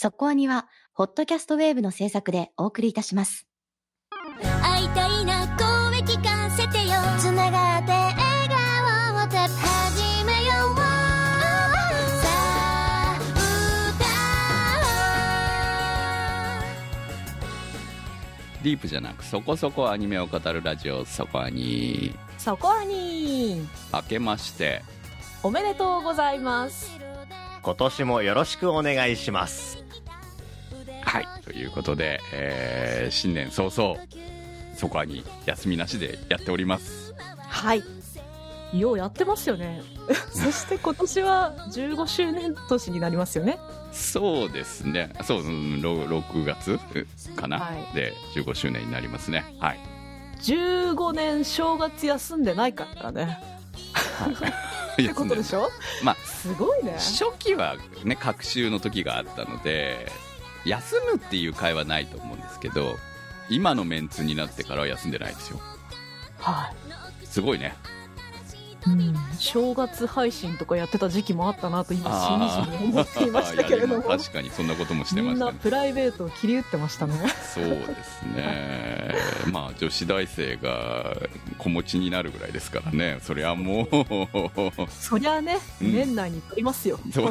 そこアニは、ホットキャストウェーブの制作でお送りいたします。会いたいな声聞かせてよ。つながって笑顔を始めようさあディープじゃなくそこそこアニメを語るラジオそこアニそこアニ明けまして。おめでとうございます。今年もよろしくお願いします。はいということで、えー新年早々そこアニ休みなしでやっております。はい。ようやってますよね。そして今年は15周年年になりますよね。そうですね。そううんろ6月かな、はい。で15周年になりますね。はい。15年正月休んでないからね。ってことでしょ？まあすごいね。初期はね隔週の時があったので休むっていう会はないと思うんですけど今のメンツになってからは休んでないですよ。はすごいね。い、うん、正月配信とかやってた時期もあったなと今しみじみ思っていましたけれども。確かにそんなこともしてみんなましたね。プライベートを切り打ってましたね。そうですね。まあ女子大生が子持ちになるぐらいですからね。そりゃもう。そりゃあね、うん。年内に撮りますよ。そう。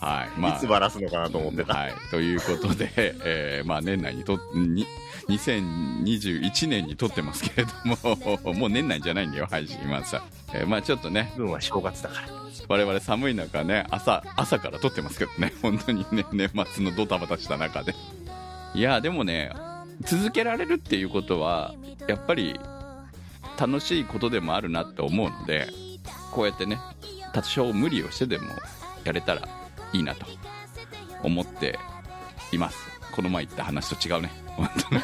はいまあ。いつバラすのかなと思ってた。はい、ということで、えーまあ、年内にとに2021年に撮ってますけれども もう年内じゃないんだよ配信今さ、えーまあちょっとね。分は正月だから。我々寒い中ね朝朝から撮ってますけどね 本当にね年末のドタバタした中で。いやでもね続けられるっていうことはやっぱり楽しいことでもあるなって思うのでこうやってね多少無理をしてでもやれたらいいなと思っています。この前言った話と違うね本当ね。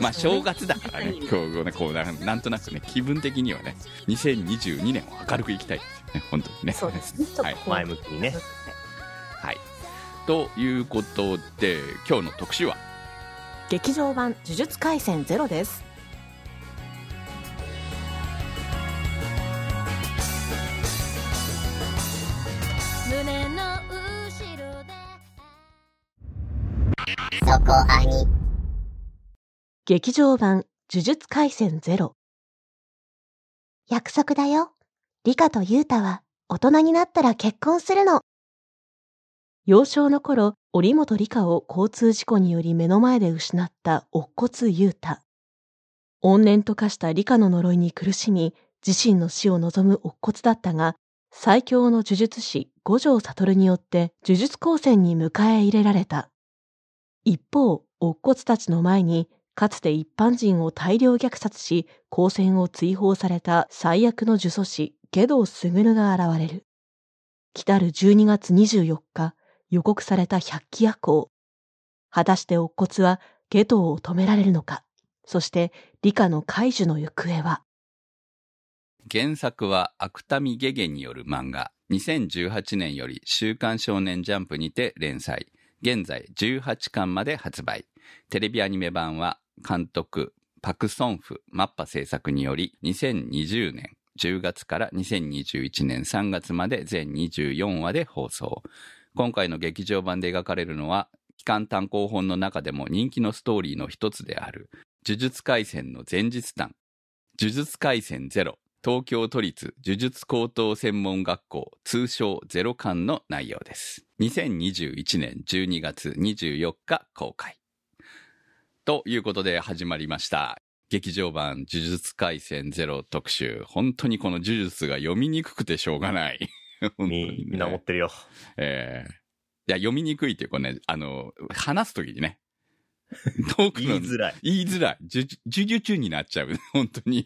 まあ正月だからね。今日ねこうななんとなくね気分的にはね2022年を明るくいきたいですよね。本当にね。そうですね。はい。前向きにね。はい。ということで今日の特集は？劇場版呪術廻戦ゼロですそこアニ。劇場版呪術廻戦ゼロ約束だよ。リカとユータは大人になったら結婚するの。幼少の頃折本理香を交通事故により目の前で失った乙骨雄太怨念と化した理香の呪いに苦しみ自身の死を望む乙骨だったが最強の呪術師五条悟によって呪術高専に迎え入れられた一方乙骨たちの前にかつて一般人を大量虐殺し高専を追放された最悪の呪詛師下道卓が現れる。来たる12月24日予告された百鬼夜行。果たして乙骨は下道を止められるのか？そして理科の解除の行方は？原作は芥見ゲゲによる漫画。2018年より週刊少年ジャンプにて連載。現在18巻まで発売。テレビアニメ版は監督パク・ソンフマッパ制作により2020年10月から2021年3月まで全24話で放送。今回の劇場版で描かれるのは期間単行本の中でも人気のストーリーの一つである呪術廻戦の前日談。呪術廻戦ゼロ。東京都立呪術高等専門学校通称ゼロ巻の内容です。2021年12月24日公開。ということで始まりました。劇場版呪術廻戦ゼロ特集。本当にこの呪術が読みにくくてしょうがない。本当にねみみんな持ってるよ。ええいや、読みにくいっていうかね、あの、話すときにね、トークの言いづらい。言いづらい。じゅ、じゅじゅちゅになっちゃう。本当に。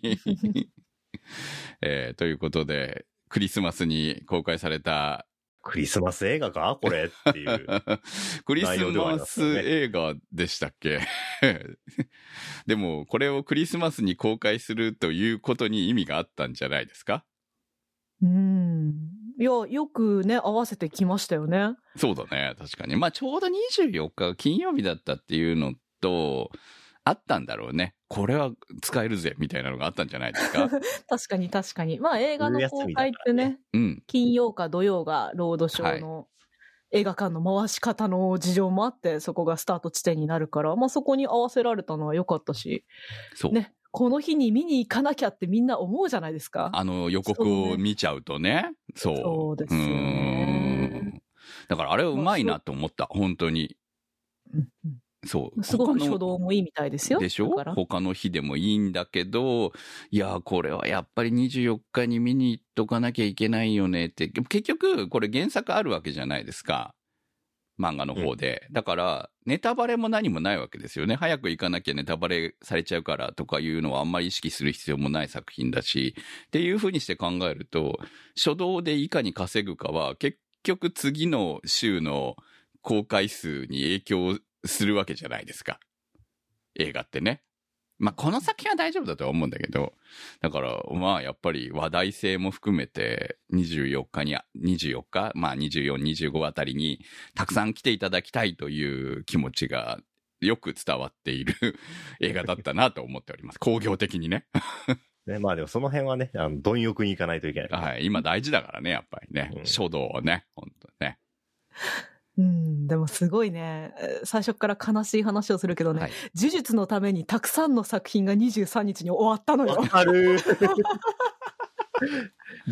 えーということで、クリスマスに公開された、クリスマス映画か？これっていう。クリスマス映画でしたっけ？でも、これをクリスマスに公開するということに意味があったんじゃないですか？うんいやよくね合わせてきましたよねそうだね、確かに。まあ、ちょうど24日が金曜日だったっていうのと、あったんだろうね。これは使えるぜ、みたいなのがあったんじゃないですか？確かに確かに。まあ映画の公開ってね、うん。金曜か土曜がロードショーの映画館の回し方の事情もあって、そこがスタート地点になるから、まあそこに合わせられたのは良かったし、そう。ね、この日に見に行かなきゃってみんな思うじゃないですか。あの予告を見ちゃうとね。そう。そうですよねうんだからあれはうまいなと思った。本当に。うんそう。うんすごく他の初動もいいみたいですよ。でしょ？他の日でもいいんだけど、いや、これはやっぱり24日に見に行っとかなきゃいけないよねって。結局、これ原作あるわけじゃないですか。漫画の方で。だから、ネタバレも何もないわけですよね。早く行かなきゃネタバレされちゃうからとかいうのはあんまり意識する必要もない作品だし、っていう風にして考えると、初動でいかに稼ぐかは結局次の週の公開数に影響するわけじゃないですか。映画ってね。まあ、この作品は大丈夫だとは思うんだけど、だから、まあ、やっぱり話題性も含めて、24日に、24日、まあ、24、25あたりに、たくさん来ていただきたいという気持ちが、よく伝わっている 映画だったなと思っております。工業的にね。ね、まあでもその辺はね、あの、貪欲に行かないといけない。はい。今大事だからね、やっぱりね。うん書道をね、本当ね。うん、でもすごいね、えー最初から悲しい話をするけどね、はい。呪術のためにたくさんの作品が23日に終わったのよわ。かる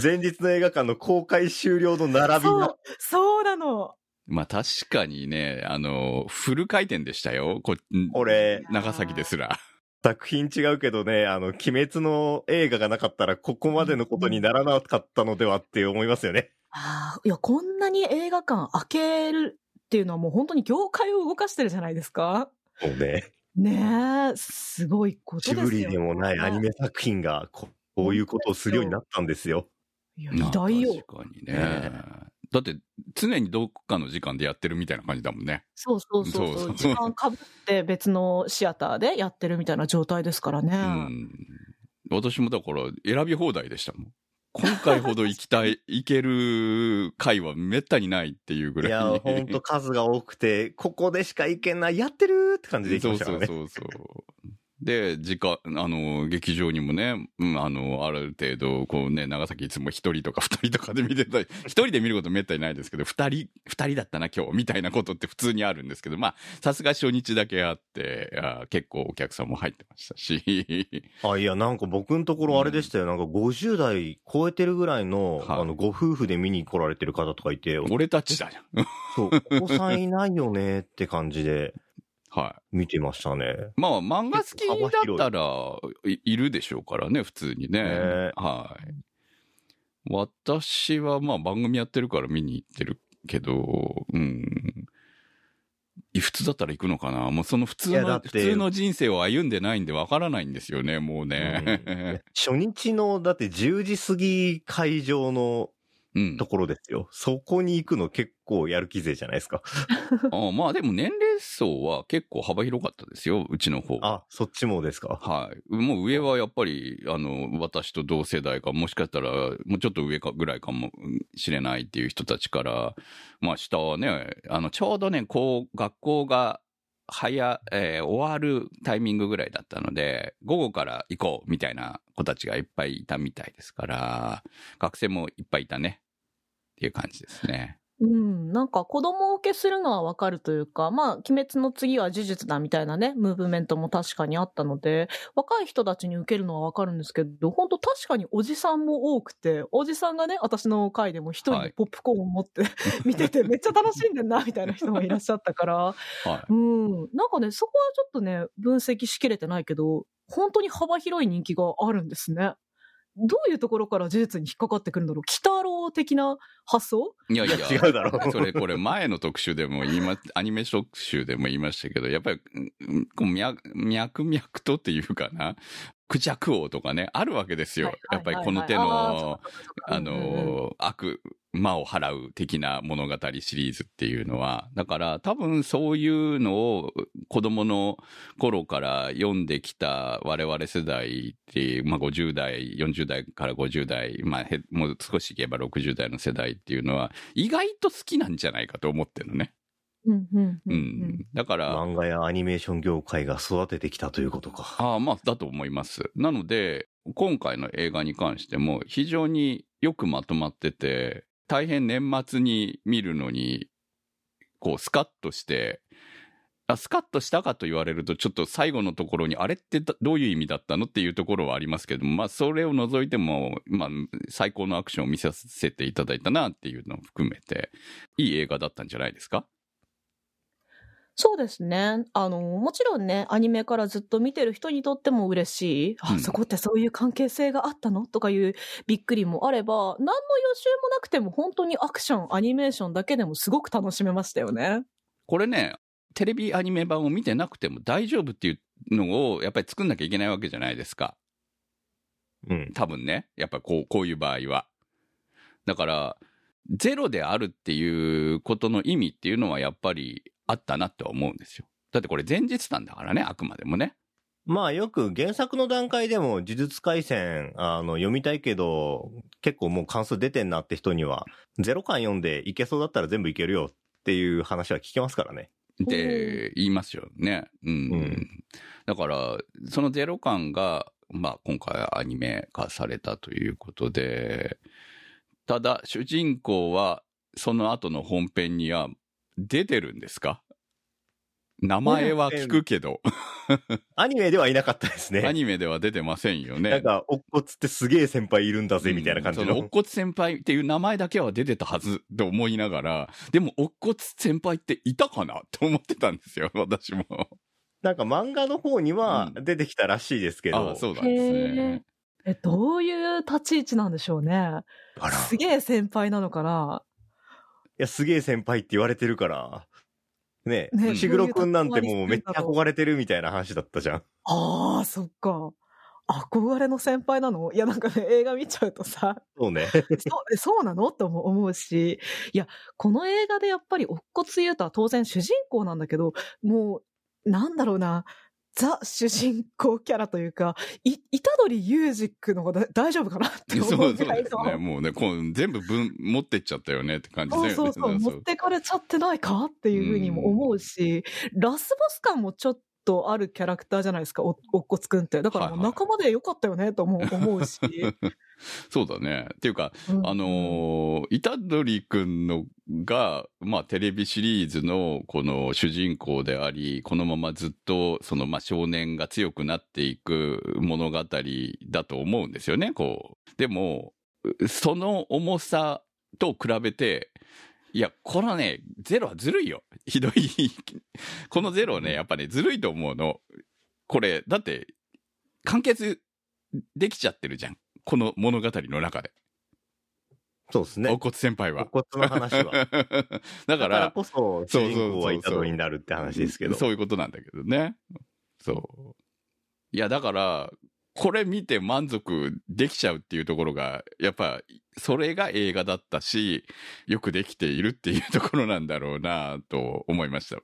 前日の映画館の公開終了の並びがそう、そうなの。まあ確かにね、あの、フル回転でしたよ。こ俺長崎ですら。作品違うけどね、あの、鬼滅の映画がなかったらここまでのことにならなかったのではって思いますよね。ああ、いや、こんなに映画館開けるっていうのはもう本当に業界を動かしてるじゃないですか。もうね、ねえ、すごいことですよジブリでもないアニメ作品がここういうことをするようになったんですよ。いや、まあ偉大よ。確かにねね。だって、常にどっかの時間でやってるみたいな感じだもんね。そうそうそうそう。そうそう時間かぶって別のシアターでやってるみたいな状態ですからね。うん。私もだから、選び放題でしたもん。今回ほど行きたい、行ける回はめったにないっていうぐらい。いや、ほんと数が多くて、ここでしか行けない、やってるって感じで行きそうましたからね。そうそうそう。で、時間、あの、劇場にもね、うん、あの、ある程度、こうね、長崎いつも一人とか二人とかで見てたり、一人で見ることめったにないですけど、二人、二人だったな今日、みたいなことって普通にあるんですけど、まあ、さすが初日だけあって、あ結構お客さんも入ってましたし、あ、いや、なんか僕のところあれでしたよ。なんか50代超えてるぐらいの、はいあの、ご夫婦で見に来られてる方とかいて、俺たちだじゃん。そう、お子さんいないよねって感じではい。見てましたね。まあ、漫画好きだったらい、いるでしょうからね、普通にね。ねはい。私は、まあ、番組やってるから見に行ってるけど、うん。い普通だったら行くのかなもうその普通の、普通の人生を歩んでないんでわからないんですよね、もううんね。初日の、だって10時過ぎ会場のうんと。ころですよ。そこに行くの結構やる気勢じゃないですか。あまあ、でも年齢層は結構幅広かったですよ、うちの方。あ、そっちもですか。はい。もう上はやっぱり、あの、私と同世代か、もしかしたら、もうちょっと上かぐらいかもしれないっていう人たちから、まあ下はね、あの、ちょうどね、こう、学校が、早、えー終わるタイミングぐらいだったので、午後から行こうみたいな子たちがいっぱいいたみたいですから、学生もいっぱいいたね。っていう感じですね。うん、なんか子供受けするのはわかるというか、まあ、鬼滅の次は呪術だみたいなね、ムーブメントも確かにあったので、若い人たちに受けるのはわかるんですけど、本当確かにおじさんも多くて、おじさんがね、私の回でも一人はいでポップコーンを持って、見ててめっちゃ楽しんでんな、みたいな人もいらっしゃったから、はい。うん、なんかね、そこはちょっとね、分析しきれてないけど、本当に幅広い人気があるんですね。どういうところから呪術に引っかかってくるんだろう？鬼太郎的な発想？いやいや、いや違うだろ。それ、これ前の特集でも言いま、アニメ特集でも言いましたけど、やっぱり、うんこう脈、脈々とっていうかな、クジャク王とかね、あるわけですよ。やっぱりこの手の、あの、悪魔を払う的な物語シリーズっていうのは、だから多分そういうのを子供の頃から読んできた我々世代っていう、まあ50代、40代から50代、まあへもう少しいけば60代の世代っていうのは、意外と好きなんじゃないかと思ってるのね。うん、うん、ううんん。だから、漫画やアニメーション業界が育ててきたということか。ああ、まあ、だと思います。なので、今回の映画に関しても非常によくまとまってて、大変年末に見るのに、こう、スカッとして、あスカッとしたかと言われると、ちょっと最後のところに、あれってどういう意味だったのっていうところはありますけども、まあ、それを除いても、まあ、最高のアクションを見させていただいたなっていうのを含めて、いい映画だったんじゃないですか？そうですね。あの、もちろんね、アニメからずっと見てる人にとっても嬉しい。あ、うんそこってそういう関係性があったの？とかいうびっくりもあれば、何の予習もなくても本当にアクション、アニメーションだけでもすごく楽しめましたよね。これね、テレビアニメ版を見てなくても大丈夫っていうのをやっぱり作んなきゃいけないわけじゃないですか。うん。多分ね。やっぱこう、こういう場合は。だから、ゼロであるっていうことの意味っていうのはやっぱりあったなって思うんですよ。だってこれ前日なんだからね、あくまでもね。まあよく原作の段階でも呪術廻戦、あの、読みたいけど、結構もう関数出てんなって人には、ゼロ巻読んでいけそうだったら全部いけるよっていう話は聞けますからね。って言いますよね。うん。うんだから、そのゼロ感が、まあ今回アニメ化されたということで、ただ主人公はその後の本編には出てるんですか？名前は聞くけど、アニメではいなかったですアね。ニメでは出てませんよね。なんか、おっこつってすげえ先輩いるんだぜ、みたいな感じの。うんその、おっこつ先輩っていう名前だけは出てたはずと思いながら、でも、おっこつ先輩っていたかなと思ってたんですよ、私も。なんか漫画の方にはう出てきたらしいですけど。ああ、そうなんですね。え、どういう立ち位置なんでしょうね。すげえ先輩なのかな。いや、すげえ先輩って言われてるから。ねねうんしぐろくんなんてもうめっちゃ憧れてるみたいな話だったじゃん。ああ、そっか。憧れの先輩なの？いや、なんかね、映画見ちゃうとさ、そうね。そうえそうなの？とも思うし、いや、この映画でやっぱり、乙骨優太は当然主人公なんだけど、もう、なんだろうな、ザ主人公キャラというか、い、虎杖裕二君の方がだ大丈夫かなってそう思うそうぐらいの。ですね。もうね、こう全部分持ってっちゃったよねって感じだよね。そうそうそう、持ってかれちゃってないかっていうふうにも思うし、ラスボス感もちょっとあるキャラクターじゃないですか、おおっこつくんって。だからもうはいはい仲間でよかったよねとも思うし。そうだね。っていうか、うんあのー、虎杖くんのが、まあ、テレビシリーズのこの主人公であり、このままずっと、その、まあ、少年が強くなっていく物語だと思うんですよね、こう。でも、その重さと比べて、いや、このね、ゼロはずるいよ。ひどい。このゼロね、やっぱね、ずるいと思うの。これ、だって、完結できちゃってるじゃん。この物語の中で。そうですね。お骨先輩は。お骨の話は。だからら、こそ、主人公は板取りになるって話ですけど。そういうことなんだけどね。そう。いや、だから、これ見て満足できちゃうっていうところが、やっぱ、それが映画だったし、よくできているっていうところなんだろうなと思いました。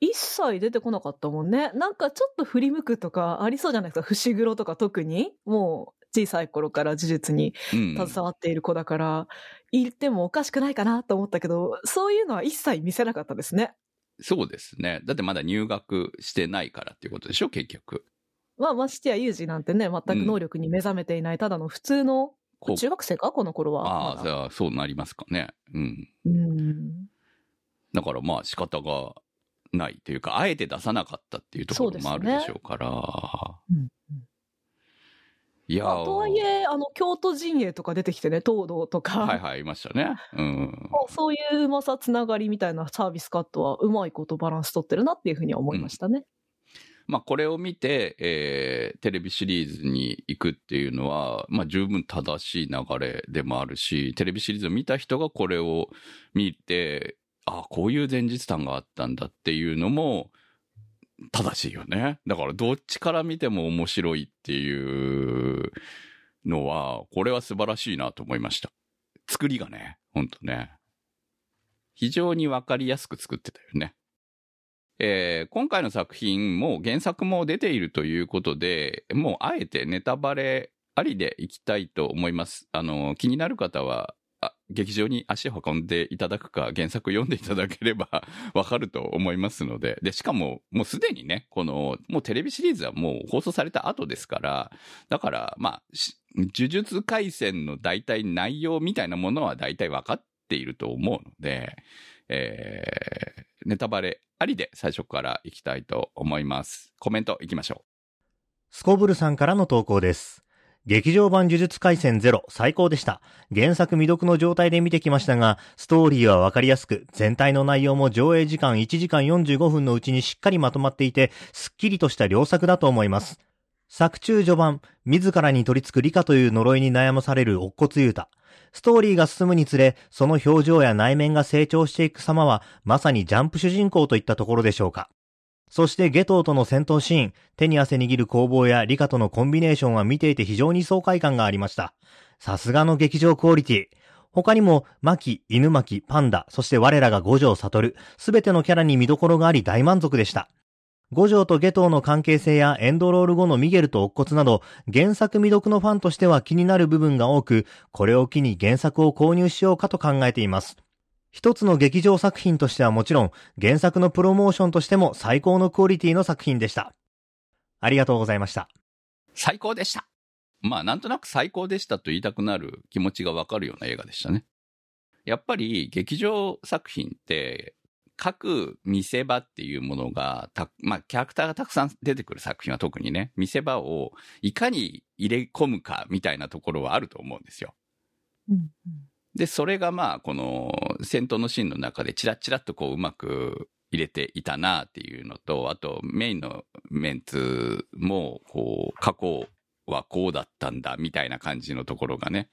一切出てこなかったもんね。なんかちょっと振り向くとかありそうじゃないですか。伏黒とか特に。もう小さい頃から呪術にうん。携わっている子だから、言ってもおかしくないかなと思ったけど、そういうのは一切見せなかったですね。そうですね。だってまだ入学してないからっていうことでしょ、結局。まあ、ましてやユージなんてね、全く能力に目覚めていない、ただの普通のこう中学生か？この頃は。ああ、まだじゃあ、そうなりますかね。うん。うん。だからまあ仕方がないというか、あえて出さなかったっていうところもあるでしょうから。うんうんいやーまあ、とはいえ、あの、京都陣営とか出てきてね、東堂とか。はいはい、いましたね。うん。まあそういううまさつながりみたいなサービスカットはうまいことバランス取ってるなっていうふうには思いましたね。まあこれを見て、えーテレビシリーズに行くっていうのは、まあ十分正しい流れでもあるし、テレビシリーズを見た人がこれを見て、ああこういう前日談があったんだっていうのも正しいよね。だからどっちから見ても面白いっていうのは、これは素晴らしいなと思いました。作りがね、ほんとね。非常にわかりやすく作ってたよね。えー今回の作品も原作も出ているということで、もうあえてネタバレありでいきたいと思います。あの、気になる方は、劇場に足を運んでいただくか、原作読んでいただければ わかると思いますので、で、しかも、もうすでにね、この、もうテレビシリーズはもう放送された後ですから、だから、まあ、呪術回戦の大体内容みたいなものは大体分かっていると思うので、えー、ネタバレありで最初からいきたいと思います。コメントいきましょうスコブルさんからの投稿です。劇場版呪術回戦ゼロ最高でした。原作未読の状態で見てきましたが、ストーリーはわかりやすく、全体の内容も上映時間1時間45分のうちにしっかりまとまっていて、すっきりとした良作だと思います。作中序盤、自らに取り付く理科という呪いに悩まされる乙骨雄太。ストーリーが進むにつれ、その表情や内面が成長していく様は、まさにジャンプ主人公といったところでしょうか。そしてゲトウとの戦闘シーン、手に汗握る攻防やリカとのコンビネーションは見ていて非常に爽快感がありました。さすがの劇場クオリティ。他にも、マキ、犬巻、パンダ、そして我らが五条悟、すべてのキャラに見どころがあり大満足でした。五条とゲトウの関係性やエンドロール後のミゲルと乙骨など、原作未読のファンとしては気になる部分が多く、これを機に原作を購入しようかと考えています。一つの劇場作品としてはもちろん、原作のプロモーションとしても最高のクオリティの作品でした。ありがとうございました。最高でした。まあ、なんとなく最高でしたと言いたくなる気持ちがわかるような映画でしたね。やっぱり劇場作品って、各見せ場っていうものがた、まあ、キャラクターがたくさん出てくる作品は特にね、見せ場をいかに入れ込むかみたいなところはあると思うんですよ。うんで、それがまあ、この戦闘のシーンの中でチラッチラッとこううまく入れていたなっていうのと、あとメインのメンツも、こう、過去はこうだったんだみたいな感じのところがね、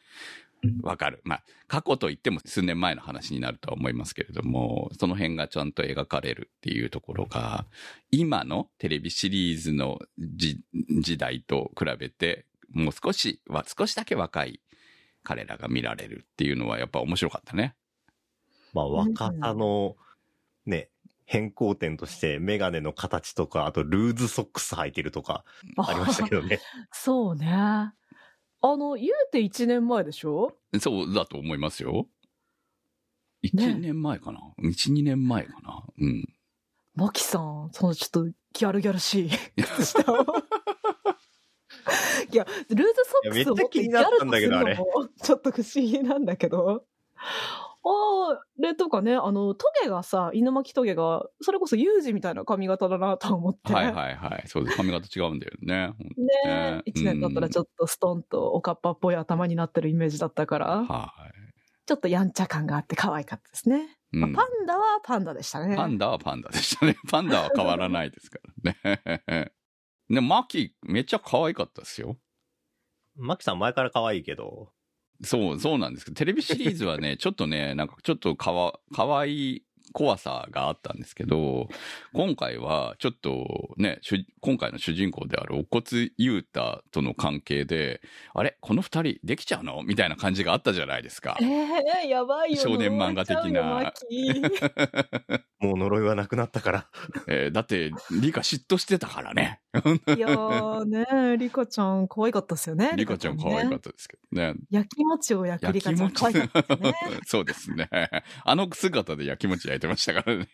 わかる。まあ、過去といっても数年前の話になるとは思いますけれども、その辺がちゃんと描かれるっていうところが、今のテレビシリーズの時時代と比べて、もう少しは、少しだけ若い彼らが見られるっていうのはやっぱ面白かったね。まあ、若さの、ね、変更点として、メガネの形とか、あとルーズソックス履いてるとか、ありましたけどね。そうね。あの、言うて1年前でしょ？そうだと思いますよ。ね1年前かな、?1、2年前かな？うん。マキさん、そのちょっとギャルギャルしい靴下を。いや、ルーズソックスを持ってギャルとするのもちょっと不思議なんだけど。ああれとかね、あの、トゲがさ、犬巻トゲが、それこそユージみたいな髪型だなと思って。はいはいはい。そうです。髪型違うんだよね。ねね一年経ったらちょっとストンとおかっぱっぽい頭になってるイメージだったから、はい。ちょっとやんちゃ感があって可愛かったですね。うんまあ、パンダはパンダでしたね。パンダはパンダでしたね。パンダは変わらないですからね。で、マキ、めっちゃ可愛かったですよ。マキさん前から可愛いけど、そう、そうなんですけど、テレビシリーズはね、ちょっとね、なんかちょっとかわ、かわいい怖さがあったんですけど、今回はちょっとね、主今回の主人公である乙骨雄太との関係で、あれ？この二人できちゃうの？みたいな感じがあったじゃないですかえ。えやばいよ。少年漫画的な もう呪いはなくなったから。えーだって、リカ嫉妬してたからね。キいやーね、リカちゃん可愛かったですよね。リカちゃん可愛かねったですけどね。焼き餅を焼くリカちゃん可愛かったですね。そうですね。あの姿で焼き餅焼いてましたからね。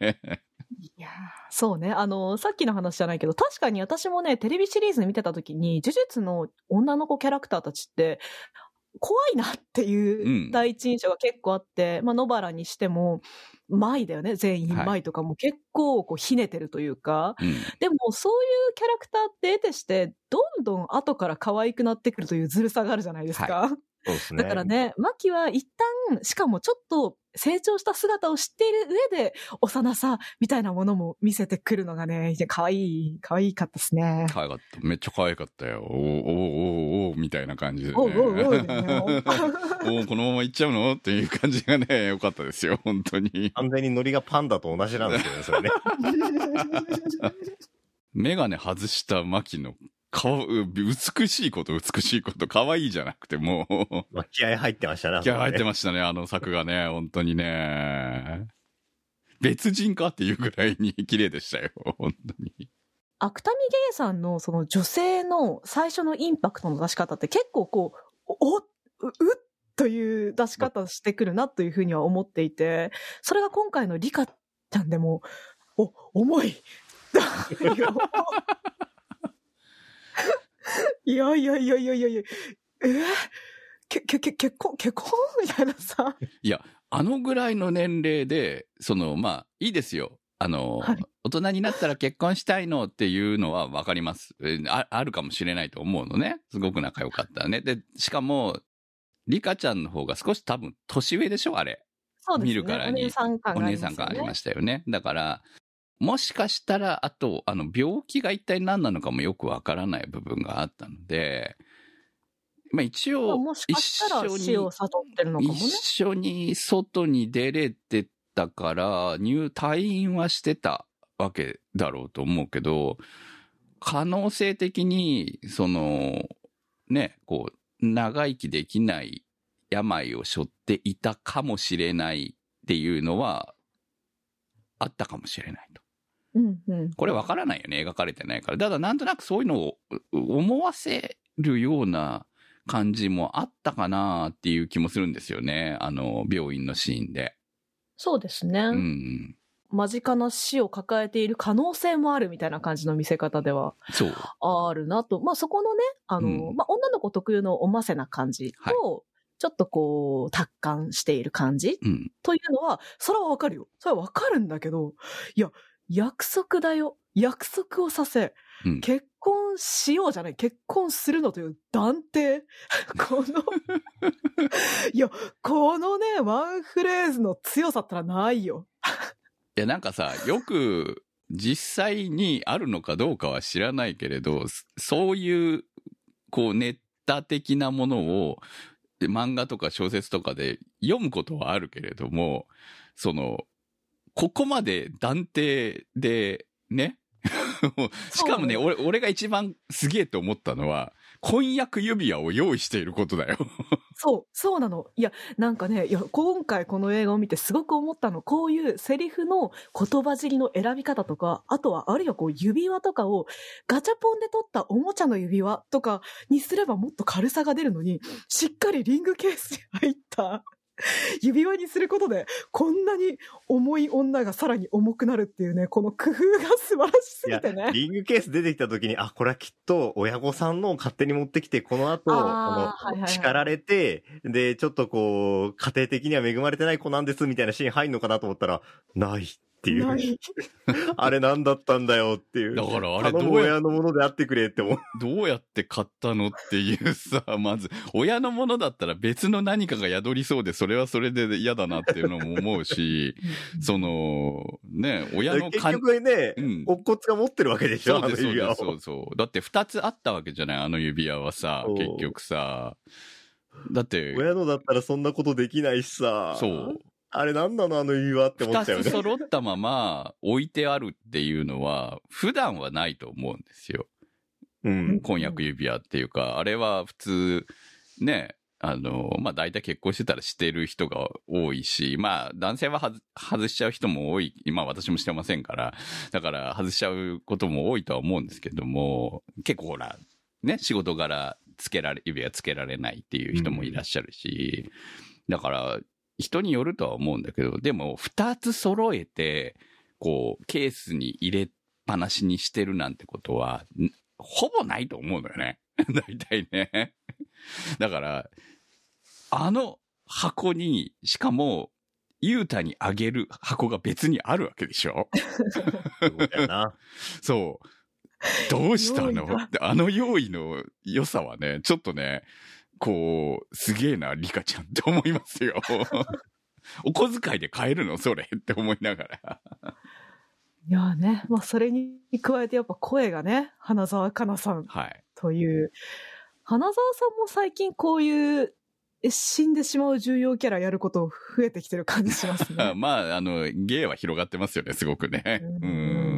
いやーそうね。あの、さっきの話じゃないけど、確かに私もね、テレビシリーズ見てた時に、呪術の女の子キャラクターたちって、怖いなっていううん第一印象が結構あって、まあ、野原にしても、舞だよね。全員はい舞とかも結構こうひねてるというか、うん。でもそういうキャラクターって得てして、どんどん後から可愛くなってくるというずるさがあるじゃないですか。そうですね。だからね、マキは一旦、しかもちょっと成長した姿を知っている上で、幼さみたいなものも見せてくるのがね、可愛い、可愛かったですね。可愛かった。めっちゃ可愛かったよ。おーおーおーおーみたいな感じでね。おうおうおおー このまま行っちゃうの？っていう感じがね、良かったですよ。本当に。完全にノリがパンダと同じなんですよね、それね。メガネ外したマキの顔、美しいこと美しいこと、可愛いじゃなくてもう、まあ、気合入ってましたね。気合入ってまましたね、あの作がね、本当にね。別人かっていうぐらいに 綺麗でしたよ、本当に。芥見ゲイさんのその女性の最初のインパクトの出し方って結構こう、お、ううっという出し方してくるなというふうには思っていて、それが今回のリカちゃんでも、お、重い。い やいやいやいやいやいや、えー、け、け、け、結婚、結婚？みたいなさ。いや、あのぐらいの年齢で、その、まあ、いいですよ。あの、はい大人になったら結婚したいのっていうのはわかりますえあ。あるかもしれないと思うのね。すごく仲良かったらね。で、しかも、リカちゃんの方が少し多分年上でしょあれ。そうですね。見るからにお姉さん感ね。姉さんがありましたよね。だから、もしかしたら、あと、あの、病気が一体何なのかもよくわからない部分があったので、まあ一応、もしかしたら一緒に死を悟ってるのかもね。一緒に外に出れてたから、入退院はしてたわけだろうと思うけど、可能性的に、その、ね、こう、長生きできない病を背負っていたかもしれないっていうのは、あったかもしれないと。うんうん。これわからないよね、描かれてないから。ただなんとなくそういうのをう思わせるような感じもあったかなっていう気もするんですよね。あの、病院のシーンで。そうですね。うん。間近な死を抱えている可能性もあるみたいな感じの見せ方では。あるなと。まあそこのね、あの、うんまあ女の子特有のおませな感じと、はいちょっとこう、達観している感じうん。というのは、それはわかるよ。それはわかるんだけど、いや、約束だよ。約束をさせ、うん結婚しようじゃない、結婚するのという断定。この、いや、このね、ワンフレーズの強さったらないよ。いや、なんかさ、よく実際にあるのかどうかは知らないけれど、そそういう、こう、ネタ的なものを、で漫画とか小説とかで読むことはあるけれども、その、ここまで断定で、ね。しかもね、俺、俺が一番すげえと思ったのは、婚約指輪を用意していることだよ。そう、そうなの。いや、なんかね、いや、今回この映画を見てすごく思ったの。こういうセリフの言葉尻の選び方とか、あとは、あるいはこう指輪とかをガチャポンで取ったおもちゃの指輪とかにすればもっと軽さが出るのに、しっかりリングケースに入った 指輪にすることで、こんなに重い女がさらに重くなるっていうね、この工夫が素晴らしすぎてね。リングケース出てきた時に、あ、これはきっと親御さんのを勝手に持ってきて、この後、こあーはいはい叱られて、で、ちょっとこう、家庭的には恵まれてない子なんですみたいなシーン入んのかなと思ったら、ないっていう。あれ何だったんだよっていう。だからあれどうや親のものであってくれって思う。どうやって買ったのっていうさ、まず、親のものだったら別の何かが宿りそうで、それはそれで嫌だなっていうのも思うし、その、ね、親の結感局ね、うんお骨が持ってるわけでしょ、そうです、そうです、あの指輪をそうそう。だって二つあったわけじゃない、あの指輪はさ、結局さ。だって、親のだったらそんなことできないしさ。そう。あれなんなのあの指輪って思っ二つちゃうよね。揃ったまま置いてあるっていうのは、普段はないと思うんですよ。うん。婚約指輪っていうか、あれは普通、ね、あの、まあ、大体結婚してたらしてる人が多いし、まあ、男性は外しちゃう人も多い。まあ、私もしてませんから、だから外しちゃうことも多いとは思うんですけども、結構ほら、ね、仕事柄つけられ、指輪つけられないっていう人もいらっしゃるし、だから、人によるとは思うんだけど、でも、二つ揃えて、こう、ケースに入れっぱなしにしてるなんてことは、んほぼないと思うのよね。大体ね。だから、あの箱に、しかも、ユータにあげる箱が別にあるわけでしょ？そうな。そう。どうしたの？あの用意の良さはね、ちょっとね、こう、すげえな、リカちゃんって思いますよ。お小遣いで買えるの？それって思いながら。いやね、まあそれに加えてやっぱ声がね、花澤香菜さんはい。という。花澤さんも最近こういうえ死んでしまう重要キャラやること増えてきてる感じしますね。まあ、あの、芸は広がってますよね、すごくね。ううん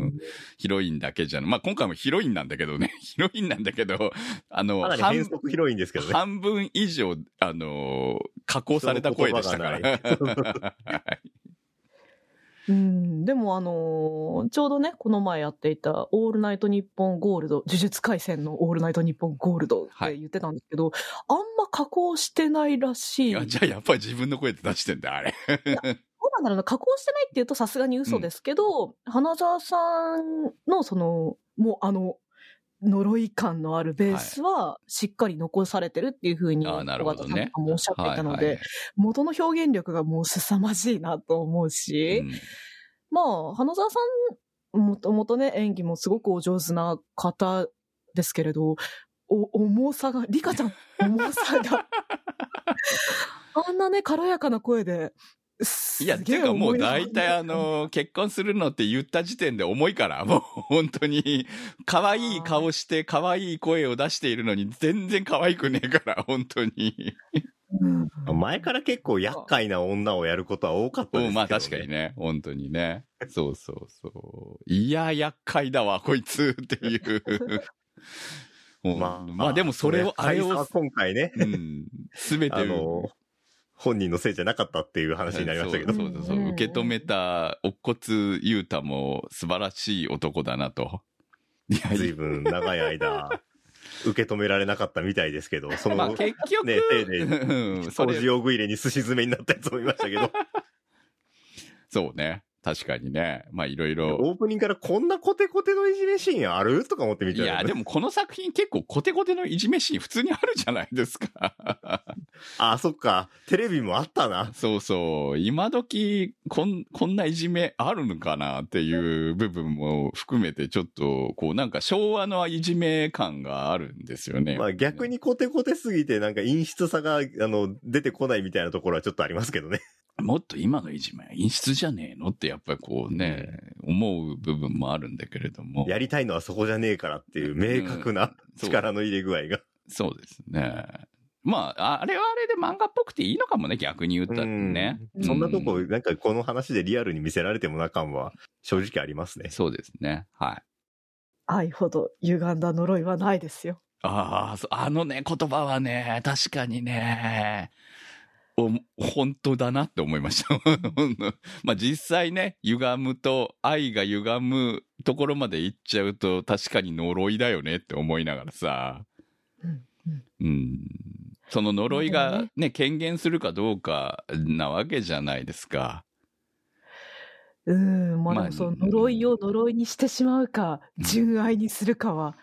ん。ヒロインだけじゃん。まあ、今回もヒロインなんだけどね。ヒロインなんだけど、あの、かなり半変則ヒロインですけどね。半分以上、あの、加工された声でしたから。うん、でもあのーちょうどね、この前やっていた、オールナイトニッポンゴールド、呪術廻戦のオールナイトニッポンゴールドって言ってたんですけど、あんま加工してないらしい。いやじゃあやっぱり自分の声で出してんだ、あれ。どうなんだろうな、加工してないって言うとさすがに嘘ですけど、花澤さんのその、もうあの、呪い感のあるベースはしっかり残されてるっていうふうに、あーなるほどね。尾形さんもおっしゃっていたので、はいはい。元の表現力がもう凄まじいなと思うし、うん。まあ、花澤さん、もともとね、演技もすごくお上手な方ですけれど、お、重さが、リカちゃん、重さが、あんなね、軽やかな声で、すいや、ていうかもう大体あの、結婚するのって言った時点で重いから、もう本当に、可愛い顔して可愛い声を出しているのに全然可愛くねえから、本当に。うん前から結構厄介な女をやることは多かったですけど、ね。うん、まあ確かにね、本当にね。そうそうそう。いや、厄介だわ、こいつっていう。う んまあ、まあでもそれを、あれを今回ね、うん、すべてあの、本人のせいじゃなかったっていう話になりましたけど。そうそうそう受け止めた、乙骨雄太も素晴らしい男だなと。いや、随分長い間、受け止められなかったみたいですけど、その、まあ結局、ね丁寧に掃除用具入れに寿司詰めになったやつもいましたけど、そうね。確かにね。まあいろいろ。オープニングからこんなコテコテのいじめシーンある？とか思ってみいたら、や、でもこの作品結構コテコテのいじめシーン普通にあるじゃないですか。あ、そっか。テレビもあったな。そうそう。今時、こん、こんないじめあるのかなっていう部分も含めて、ちょっと、こうなんか昭和のいじめ感があるんですよね。まあ逆にコテコテすぎてなんか陰湿さが、あの、出てこないみたいなところはちょっとありますけどね。もっと今のいじめは陰湿じゃねえのってやっぱりこうね、思う部分もあるんだけれども。やりたいのはそこじゃねえからっていう明確な力の入れ具合が。そうですね。まあ、あれはあれで漫画っぽくていいのかもね、逆に言ったってね。うんそんなとこ、うなんかこの話でリアルに見せられてもな感は正直ありますね。そうですね。はい。愛ほど歪んだ呪いはないですよ。ああ、そうあのね、言葉はね、確かにね、お本当だなって思いました。まあ実際ね、歪むと、愛が歪むところまで行っちゃうと、確かに呪いだよねって思いながらさ、うん。その呪いまあがねね、権限するかどうかなわけじゃないですか。うん、まあその呪いを呪いにしてしまうか、純愛にするかは、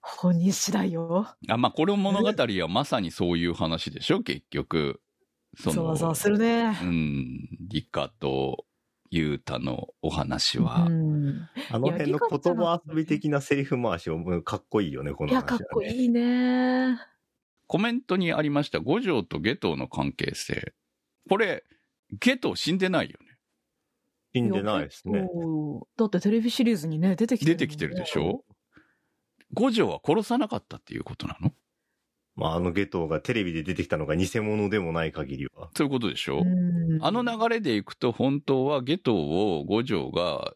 本人次第よ。あ、まあこの物語はまさにそういう話でしょ、結局。そざのわざわするね。うん、リカとユータのお話は。うんあの辺の言葉遊び的なセリフ回しをかっこいいよね、このいや、話は、ね。かっこいいね。コメントにありました、五条とゲトウの関係性。これ、ゲトウ死んでないよね。死んでないですね。だってテレビシリーズにね、出てきて出てきてるでしょ？五条は殺さなかったっていうことなの？まあ、あのゲトウがテレビで出てきたのが偽物でもない限りは。そういうことでしょ、うん。あの流れでいくと、本当はゲトウを五条が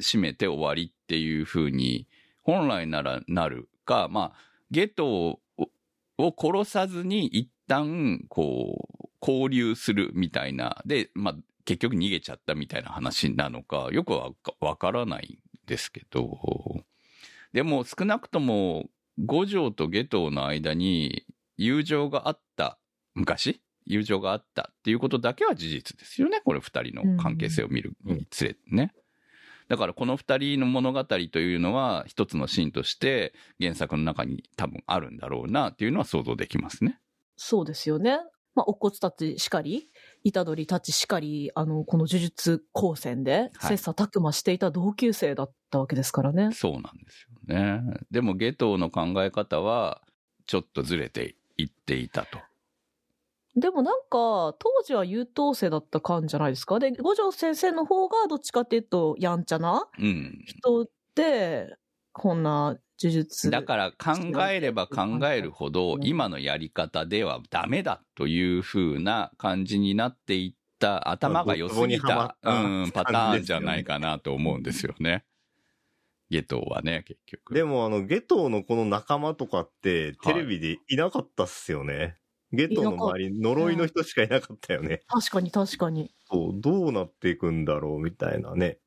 締めて終わりっていう風に、本来ならなるか、まあ、ゲトウをを殺さずに一旦、こう、交流するみたいな、で、まあ、結局逃げちゃったみたいな話なのか、よくわかわからないんですけど、でも少なくとも、五条とゲトウの間に友情があった、昔？友情があったっていうことだけは事実ですよね。これ二人の関係性を見るにつれてね。だからこの二人の物語というのは一つのシーンとして原作の中に多分あるんだろうなっていうのは想像できますね。そうですよね。まあ、お骨たちしかり、虎杖たちしかり、あの、この呪術高専で、はい切磋琢磨していた同級生だったわけですからね。そうなんですよね。でもゲトウの考え方はちょっとずれていっていたと。でもなんか、当時は優等生だった感じゃないですか？で、五条先生の方がどっちかっていうと、やんちゃなうん。人で、こんな呪術。だから考えれば考えるほど今のやり方ではダメだという風な感じになっていった頭が良すぎたうん、パターンじゃないかなと思うんですよね。ゲトウはね、結局。でもあの、ゲトウのこの仲間とかって、テレビでいなかったっすよね。ゲトウの周り、呪いの人しかいなかったよね。確かに確かに。そう。どうなっていくんだろうみたいなね。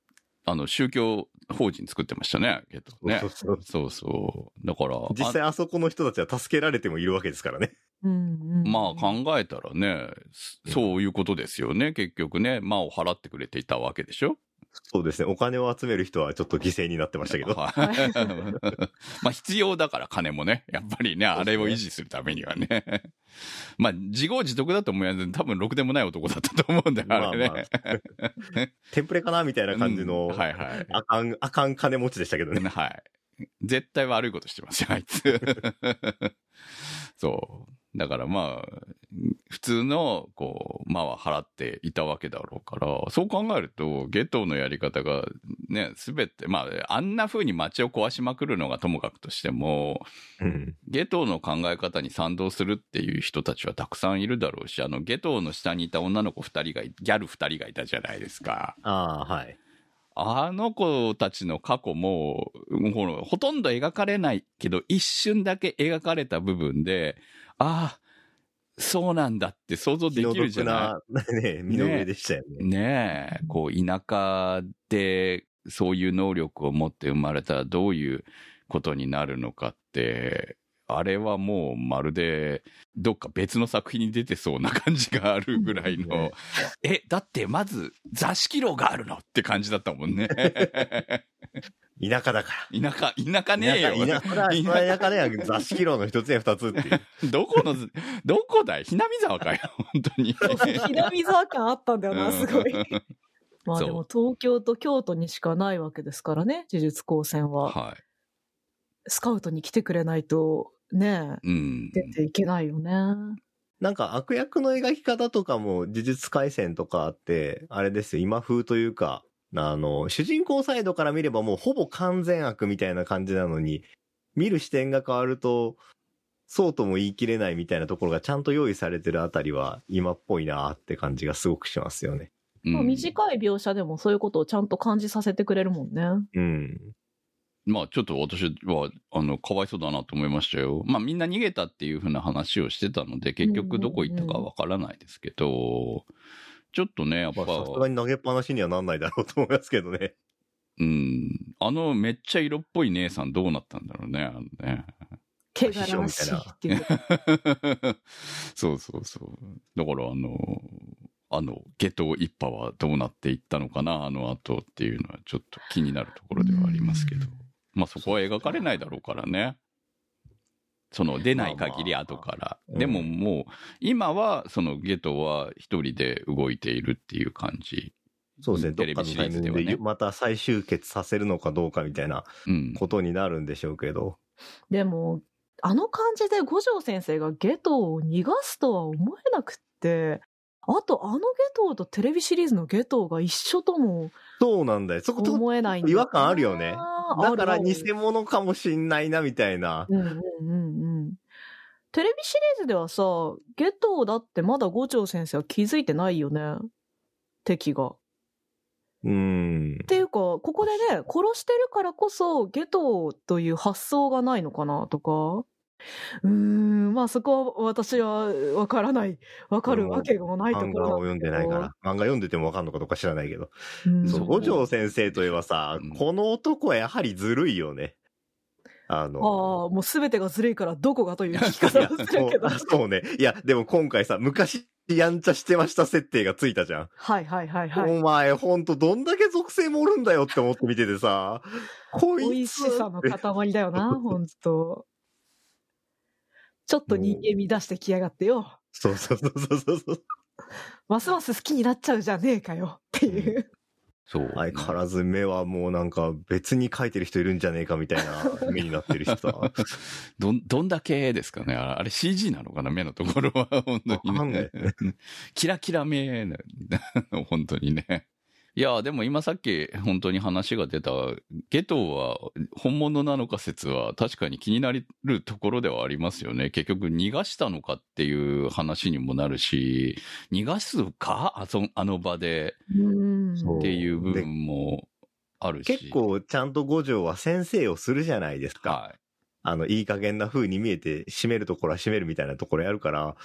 あの、宗教法人作ってましたね、ゲトねそう。そうそうそう。だから、実際あそこの人たちは助けられてもいるわけですからね。うんうんまあ考えたらね、そういうことですよね。結局ね、魔を払ってくれていたわけでしょそうですね。お金を集める人はちょっと犠牲になってましたけど。はい まあ必要だから金もね。やっぱりね、あれを維持するためにはね。まあ自業自得だと思うやつ多分ろくでもない男だったと思うんだよ、あれね。まあテンプレかなみたいな感じの、うんはいはい。あかん、あかん金持ちでしたけどね。はい。絶対悪いことしてますよ、あいつ。そう。だからまあ、普通の、こう、魔は払っていたわけだろうから、そう考えると、ゲトのやり方が、ね、すべて、まあ、あんな風に街を壊しまくるのがともかくとしても、うん。ゲトの考え方に賛同するっていう人たちはたくさんいるだろうし、あの、ゲトの下にいた女の子二人がい、ギャル二人がいたじゃないですか。ああ、はい。あの子たちの過去も、ほとんど描かれないけど、一瞬だけ描かれた部分で、ああ、そうなんだって想像できるじゃな気の毒な、ね、身の上でしたよいね。ねえ、こう、田舎でそういう能力を持って生まれたらどういうことになるのかって、あれはもうまるでどっか別の作品に出てそうな感じがあるぐらいのね、え、だってまず座敷牢があるのって感じだったもんね。田舎だか田舎、田舎ら。ねえよ。田舎、田舎だ、田舎だよ。座敷牢の一つや二つっていう。どこの、どこだい？ひなみ沢かよ、本当に。南沢感あったんだよな、すごい。う んまあでも東京と京都にしかないわけですからね、呪術高専は。はスカウトに来てくれないと、ねい。うん。出ていけないよね。なんか悪役の描き方とかも呪術廻戦とかあって、あれですよ、今風というか、あの、主人公サイドから見ればもうほぼ完全悪みたいな感じなのに、見る視点が変わると、そうとも言い切れないみたいなところがちゃんと用意されてるあたりは今っぽいなって感じがすごくしますよね。うんまあ短い描写でもそういうことをちゃんと感じさせてくれるもんね。うん。まあちょっと私は、あの、かわいそうだなと思いましたよ。まあみんな逃げたっていうふうな話をしてたので、結局どこ行ったかわからないですけど、ちょっとね、やっぱ、まあさすがに投げっぱなしにはなんないだろうと思いますけどね。うん、あのめっちゃ色っぽい姉さんどうなったんだろうね、あのね。怪我らしいっていう。そうそうそう。だからあの、あの、下等一派はどうなっていったのかな、あの後っていうのはちょっと気になるところではありますけど。まあそこは描かれないだろうからね。その出ない限り後から。まあでももう、今はそのゲトは一人で動いているっていう感じ。そうですね。どテレビシっかのタイリーズではねミングでまた再集結させるのかどうかみたいなうん。ことになるんでしょうけど。でも、あの感じで五条先生がゲトを逃がすとは思えなくって、あとあのゲトとテレビシリーズのゲトが一緒ともそうなんだよ。そこと思えないんだ違和感あるよねあーだからあるある偽物かもしんないな、みたいな。うんうんうんうん。テレビシリーズではさ、ゲトだってまだ五条先生は気づいてないよね。敵が。うんっ。ていうか、ここでね、殺してるからこそ、ゲトという発想がないのかなとか。うーん、まあそこは私はわからない。わかるわけがないと漫ころ画を読んでないから。漫画読んでてもわかんのかどうか知らないけど。五条先生といえばさ、うんこの男はやはりずるいよね。あああ、の、もうすべてがずるいからどこがという聞き方をするけど。そ うそうね。いや、でも今回さ、昔やんちゃしてました設定がついたじゃん。はいはいはいはい。お前、ほんと、どんだけ属性盛るんだよって思って見ててさ、こいつ。美味しさの塊だよな、ほんと。ちょっと人間乱してきやがってよ。そうそうそうそうそうそう。ますます好きになっちゃうじゃねえかよっていう。そう。相変わらず目はもうなんか別に描いてる人いるんじゃねえかみたいな 目になってるしさ。どん、どんだけですかねああれ CG なのかな目のところは、本当にね。キラキラ目な、本当にね。いや、でも今さっき本当に話が出た、ゲトは本物なのか説は確かに気になるところではありますよね。結局逃がしたのかっていう話にもなるし、逃がすか？あそあの場でっていう部分もあるし。結構ちゃんと五条は先生をするじゃないですか。はい。あの、いい加減な風に見えて、締めるところは締めるみたいなところやるから、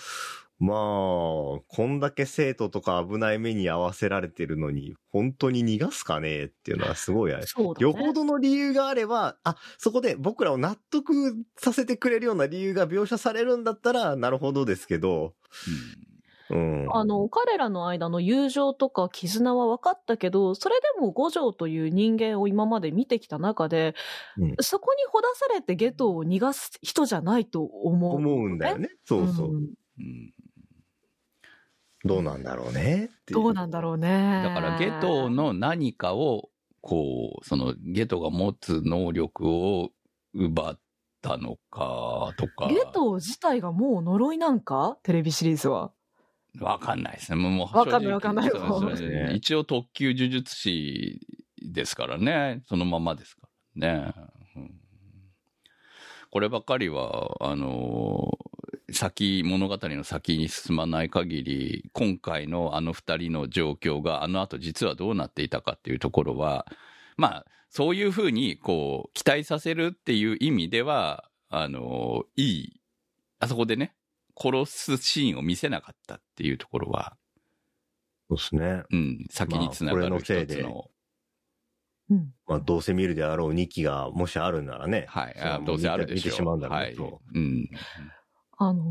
まあ、こんだけ生徒とか危ない目に合わせられてるのに、本当に逃がすかねっていうのはすごいあれ。そうだね。よほどの理由があれば、あ、そこで僕らを納得させてくれるような理由が描写されるんだったら、なるほどですけど、うん。あの、彼らの間の友情とか絆は分かったけど、それでも五条という人間を今まで見てきた中で、うんそこにほだされてゲトを逃がす人じゃないと思う。思うんだよね。そうそう。んうんどうなんだろうねう。どうなんだろうね。だからゲトの何かを、こう、そのゲトが持つ能力を奪ったのかとか。ゲト自体がもう呪いなんか？テレビシリーズは。わかんないですね。もうわかんないわかんない一応特級呪術師ですからね。そのままですからね。うんこればかりは、あの先、物語の先に進まない限り、今回のあの二人の状況があの後実はどうなっていたかっていうところは、まあ、そういうふうに、こう、期待させるっていう意味では、あのいい、あそこでね、殺すシーンを見せなかったっていうところは、そうですね。うん、先につながるまあこれのせいで一つの、うん。まあ、どうせ見るであろう2期がもしあるならね。はい、あどうせあるでしょう。見てしまうんだろうはい。うん。あの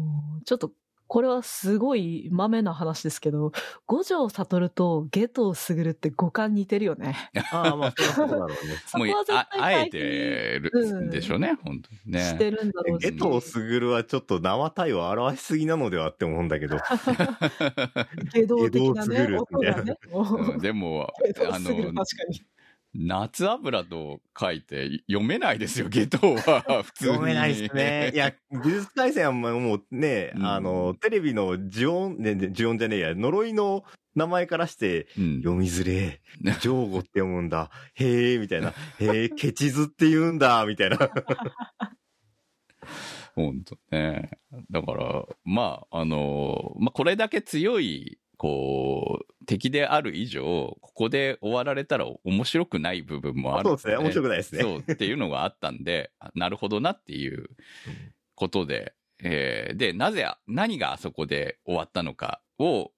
ーちょっと、これはすごい豆な話ですけど、五条悟とゲトウスグルって五感似てるよね。ああ、まあ、そうだろうね。そこは絶対ああえてるんでしょうね、本当にね。してるんだろうし。ゲトウスグルはちょっと生体を表しすぎなのではって思うんだけど。下道的なね、音がね。うんでもあの、確かに。夏油と書いて読めないですよ、ゲトウは。普通に。読めないですね。いや、呪術廻戦はもうね、うんあの、テレビの呪音、ね、ね呪音じゃねえや、呪いの名前からして、うん、読みづれえ、ジョーゴって読むんだ、へえ、みたいな、へえ、ケチズって言うんだ、みたいな。本当ね。だから、まあ、あの、まあ、これだけ強い、こう、敵である以上、ここで終わられたら面白くない部分もあるそうですね、面白くないですね。そうっていうのがあったんで、なるほどなっていうことで、えーで、なぜ、何があそこで終わったのかを、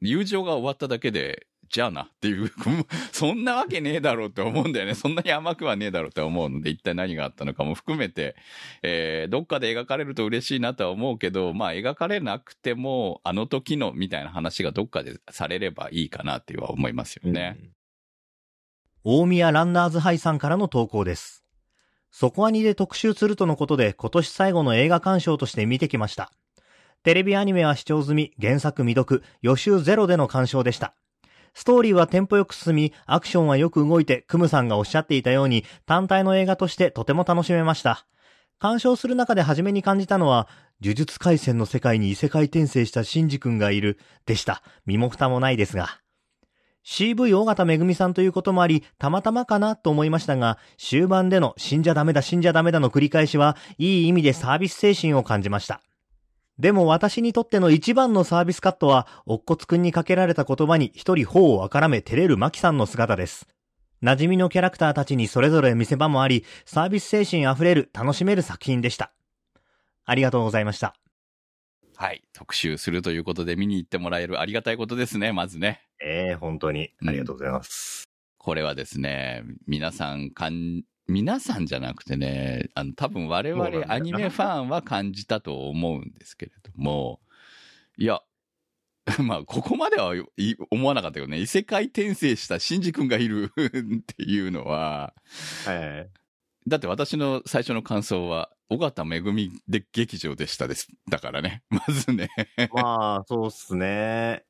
友情が終わっただけで、じゃあなっていう、そんなわけねえだろうって思うんだよね。そんなに甘くはねえだろうって思うので、一体何があったのかも含めて、えーどっかで描かれると嬉しいなとは思うけど、まあ描かれなくても、あの時のみたいな話がどっかでされればいいかなっては思いますよね。大宮ランナーズハイさんからの投稿です。そこアニで特集するとのことで今年最後の映画鑑賞として見てきました。テレビアニメは視聴済み、原作未読、予習ゼロでの鑑賞でした。ストーリーはテンポよく進み、アクションはよく動いて、クムさんがおっしゃっていたように、単体の映画としてとても楽しめました。鑑賞する中で初めに感じたのは、呪術廻戦の世界に異世界転生したシンジ君がいる、でした。身も蓋もないですが。CV 尾形めぐみさんということもあり、たまたまかなと思いましたが、終盤での死んじゃダメだ死んじゃダメだの繰り返しは、いい意味でサービス精神を感じました。でも私にとっての一番のサービスカットは、おっこつくんにかけられた言葉に一人頬をあからめ照れるマキさんの姿です。馴染みのキャラクターたちにそれぞれ見せ場もあり、サービス精神あふれる楽しめる作品でした。ありがとうございました。はい。特集するということで見に行ってもらえるありがたいことですね、まずね。ええ本当に。ありがとうございます。これはですね、皆さん、皆さんじゃなくてね、あの、多分我々アニメファンは感じたと思うんですけれども、いや、まあ、ここまではい思わなかったけどね、異世界転生したシンジ君がいる っていうのは、はい。だって私の最初の感想は、尾形めぐみで劇場でしたです。だからね、まずね、まあ、そうっすね。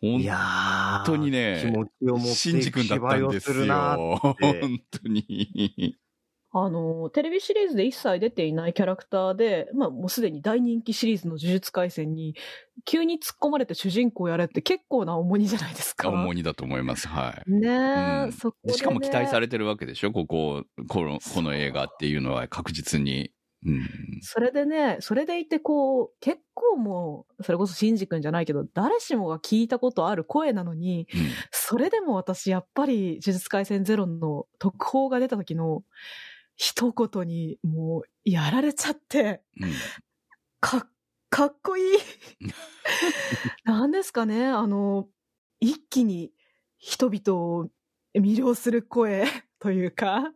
本いやー本当にね気持ちを持ってシンジ君だったんですよ。芝居をするな本って当に。あの、テレビシリーズで一切出ていないキャラクターで、まあもうすでに大人気シリーズの呪術廻戦に、急に突っ込まれて主人公やれって結構な重荷じゃないですか。重荷だと思います。はい。ねえ、うんそこで、ね。しかも期待されれてるわけでしょ？ここ、この、この映画っていうのは確実に。うん。それでね、それでいてこう、結構もう、それこそシンジ君じゃないけど、誰しもが聞いたことある声なのに、うんそれでも私やっぱり呪術廻戦ゼロの特報が出た時の一言にもうやられちゃって、うんかっかっこいい。なんですかね、あの、一気に人々を魅了する声というか、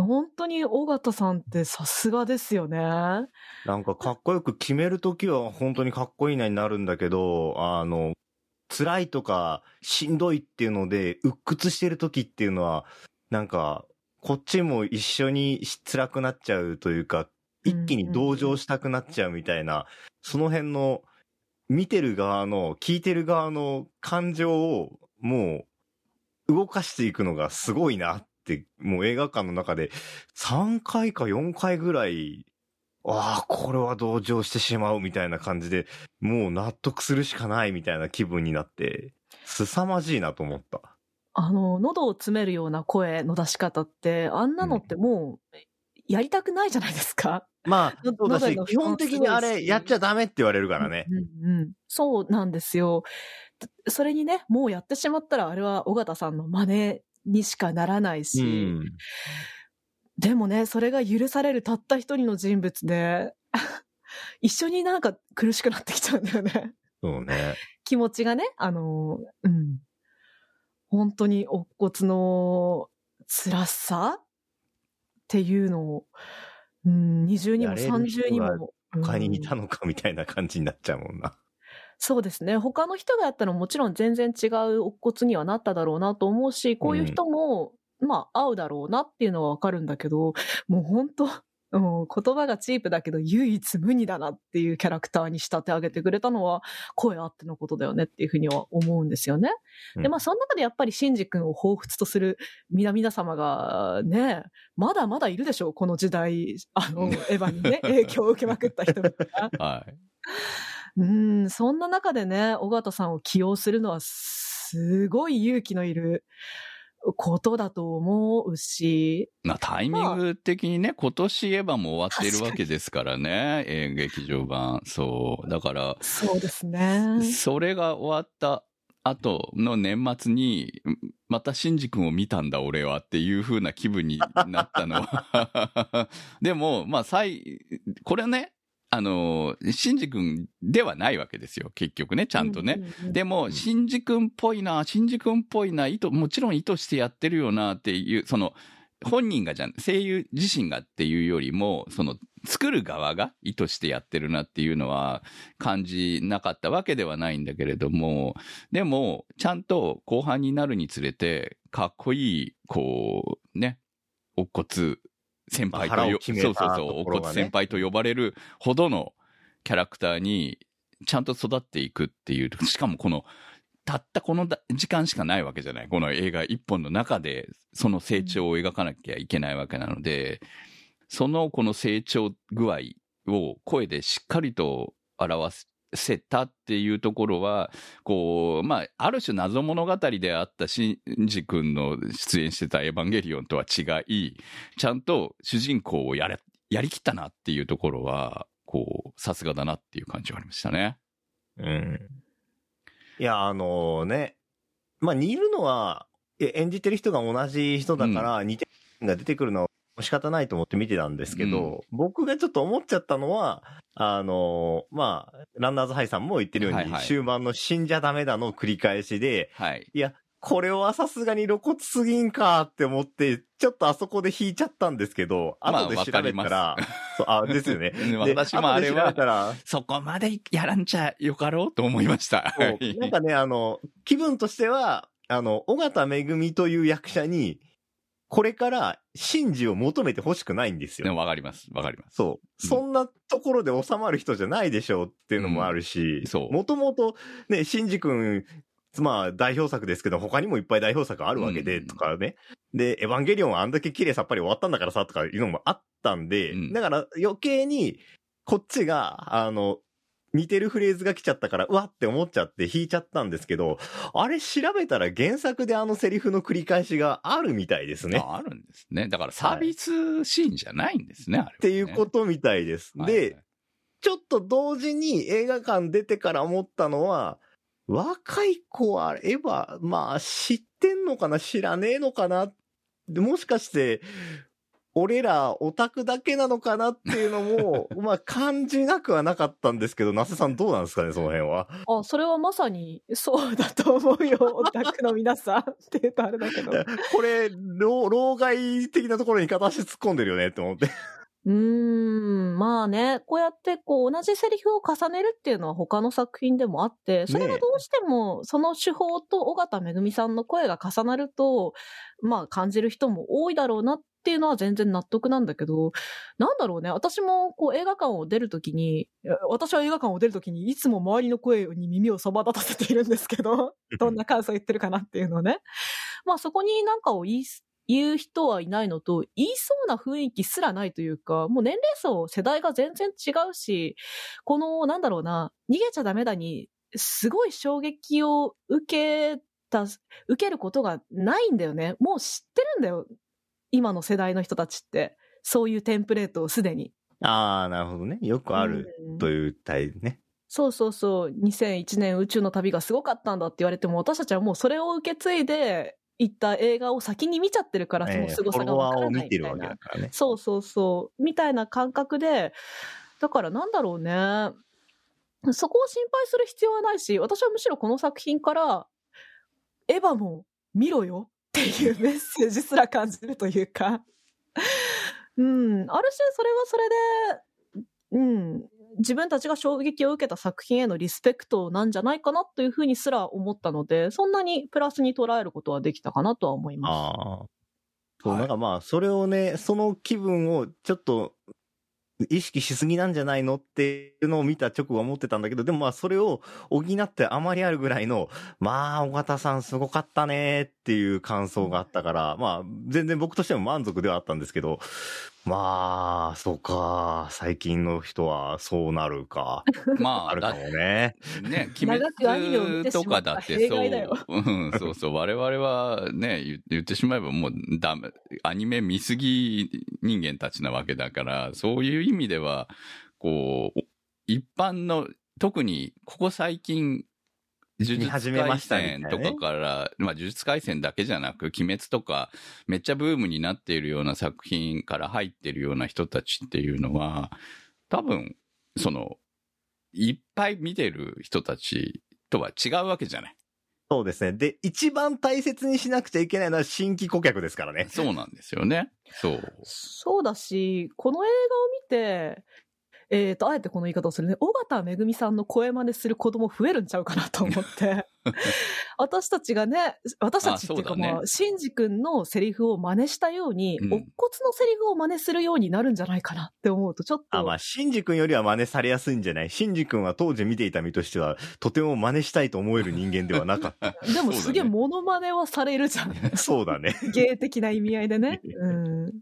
本当に尾形さんってさすがですよね。なんかかっこよく決めるときは本当にかっこいいなになるんだけど、あの、辛いとかしんどいっていうので、鬱屈してるときっていうのは、なんか、こっちも一緒に辛くなっちゃうというか、一気に同情したくなっちゃうみたいな、その辺の、見てる側の、聞いてる側の感情を、もう、動かしていくのがすごいなって、もう映画館の中で、3回か4回ぐらい、ああ、これは同情してしまうみたいな感じで、もう納得するしかないみたいな気分になって、凄まじいなと思った。あの、喉を詰めるような声の出し方って、あんなのってもう、やりたくないじゃないですか。まあ、のそうだし基本的にあれ、やっちゃダメって言われるからね。うんうんうんそうなんですよ。それにね、もうやってしまったら、あれは尾形さんの真似にしかならないし、うん。でもね、それが許されるたった一人の人物で、一緒になんか苦しくなってきちゃうんだよね。そうね。気持ちがね、あの、うん。本当に乙骨の辛さっていうのを、うん、二重にもやれる三人が重にも。他にいうんたのかみたいな感じになっちゃうもんな。そうですね。他の人がやったらもちろん全然違う乙骨にはなっただろうなと思うし、こういう人も、まあ合うだろうなっていうのはわかるんだけど、もう本当、うん、言葉がチープだけど唯一無二だなっていうキャラクターに仕立て上げてくれたのは声あってのことだよねっていうふうには思うんですよね。で、まあその中でやっぱりシンジ君を彷彿とする皆々様がね、まだまだいるでしょう、この時代、あの、エヴァにね、影響を受けまくった人々が。はい。うん、そんな中でね、尾形さんを起用するのはすごい勇気のいることだと思うし、まあ、タイミング的にね、今年エヴァも終わっているわけですからね、演劇場版。そう。だから、そうですね。それが終わった後の年末に、またシンジ君を見たんだ俺はっていう風な気分になったのは。でも、まあ、最、これね、あの、シンジ君ではないわけですよ。結局ね、ちゃんとね。でも、シンジ君っぽいな、シンジ君っぽいな、意図、もちろん意図してやってるよなっていう、その、本人がじゃん、声優自身がっていうよりも、その、作る側が意図してやってるなっていうのは感じなかったわけではないんだけれども、でも、ちゃんと後半になるにつれて、かっこいい、こう、ね、乙骨先輩とよ、腹を決めたそうそうそう、乙ところがね骨先輩と呼ばれるほどのキャラクターに、ちゃんと育っていくっていう、しかもこの、たったこのだ時間しかないわけじゃない。この映画一本の中で、その成長を描かなきゃいけないわけなので、そのこの成長具合を声でしっかりと表せたっていうところは、こう、まあ、ある種謎物語であったシンジ君の出演してたエヴァンゲリオンとは違い、ちゃんと主人公をやれ、やりきったなっていうところは、こう、さすがだなっていう感じはありましたね。うん。いや、あのね、まあ、似るのは、え演じてる人が同じ人だから、似てる人が出てくるのは仕方ないと思って見てたんですけど、僕がちょっと思っちゃったのは、あのまあ、ランナーズハイさんも言ってるように、はいはい終盤の死んじゃダメだの繰り返しで、はい。いや、これはさすがに露骨すぎんかって思って、ちょっとあそこで引いちゃったんですけど、まあ後で調べたら、わかそうあ、ですよね。で私もあれはそこまでやらんちゃよかろうと思いました。なんかね、あの、気分としては、あの、尾形めぐみという役者に、これから、真珠を求めてほしくないんですでもよ。わかります。わかります。そう。うんそんなところで収まる人じゃないでしょうっていうのもあるしうん、そうもともと、ね、真珠くん、まあ、代表作ですけど、他にもいっぱい代表作あるわけで、うんとかね。で、エヴァンゲリオンはあんだけ綺麗さっぱり終わったんだからさ、とかいうのもあったんで、うんだから余計に、こっちが、あの、似てるフレーズが来ちゃったから、うわって思っちゃって弾いちゃったんですけど、あれ調べたら原作であのセリフの繰り返しがあるみたいですね。ああるんですね。だからサービスシーンじゃないんですね、あれはねっていうことみたいです。はいで、ちょっと同時に映画館出てから思ったのは、若い子はエヴァ、まあ知ってんのかな？知らねえのかな？でもしかして、俺らオタクだけなのかなっていうのも、まあ感じなくはなかったんですけど、那須さんどうなんですかね、その辺は。あ、それはまさにそうだと思うよ、オタクの皆さんって言うとあれだけど。これ、老老害的なところに片足突っ込んでるよねって思って。うーん、まあね、こうやってこう同じセリフを重ねるっていうのは他の作品でもあって、それがどうしてもその手法と尾形めぐみさんの声が重なると、まあ感じる人も多いだろうなっていうのは全然納得なんだけど、なんだろうね、私もこう映画館を出るときに、私は映画館を出るときにいつも周りの声に耳をそば立たせているんですけど、どんな感想言ってるかなっていうのをね。まあそこになんかを言いす言う人はいないのと、言いそうな雰囲気すらないというか、もう年齢層、世代が全然違うし、この、なんだろうな、逃げちゃダメだに、すごい衝撃を受けた、受けることがないんだよね。もう知ってるんだよ。今の世代の人たちって。そういうテンプレートをすでに。ああ、なるほどね。よくあるうんという体ね。そうそうそう。2001年宇宙の旅がすごかったんだって言われても、私たちはもうそれを受け継いで、行った映画を先に見ちゃってるから、その凄さがわからないみたいな。けだからね。そうそうそう。みたいな感覚で、だからなんだろうね。そこを心配する必要はないし、私はむしろこの作品から、エヴァも見ろよっていうメッセージすら感じるというか。うん。ある種それはそれで、うん。自分たちが衝撃を受けた作品へのリスペクトなんじゃないかなというふうにすら思ったので、そんなにプラスに捉えることはできたかなとは思います。そう、はいなんかまあ、それをね、その気分をちょっと意識しすぎなんじゃないのっていうのを見た直後は思ってたんだけど、でもまあ、それを補ってあまりあるぐらいの、まあ、尾形さんすごかったねっていう感想があったから、まあ、全然僕としても満足ではあったんですけど、まあ、そうか、最近の人はそうなるか、まあ、だあるかもね。ね、鬼長くアニメを見滅とかだってそう、うん、そうそう、我々はね、言言ってしまえばもうダメ、アニメ見すぎ人間たちなわけだから、そういう意味では、こう、一般の、特にここ最近、呪術廻戦とかから、まあ呪術廻戦だけじゃなく、鬼滅とか、めっちゃブームになっているような作品から入っているような人たちっていうのは、多分、その、いっぱい見てる人たちとは違うわけじゃない。そうですね。で、一番大切にしなくちゃいけないのは新規顧客ですからね。そうなんですよね。そう。そうだし、この映画を見て、えっ、と、あえてこの言い方をするね、尾形めぐみさんの声真似する子供増えるんちゃうかなと思って。私たちがね、私たちっていうかまあ、シンジ君のセリフを真似したように、うん乙骨のセリフを真似するようになるんじゃないかなって思うと、ちょっと、あ、まあ、シンジ君よりは真似されやすいんじゃない？シンジ君は当時見ていた身としては、とても真似したいと思える人間ではなかっ でもすげえモノマネはされるじゃん。た。そうだね。芸的な意味合いでね。うん。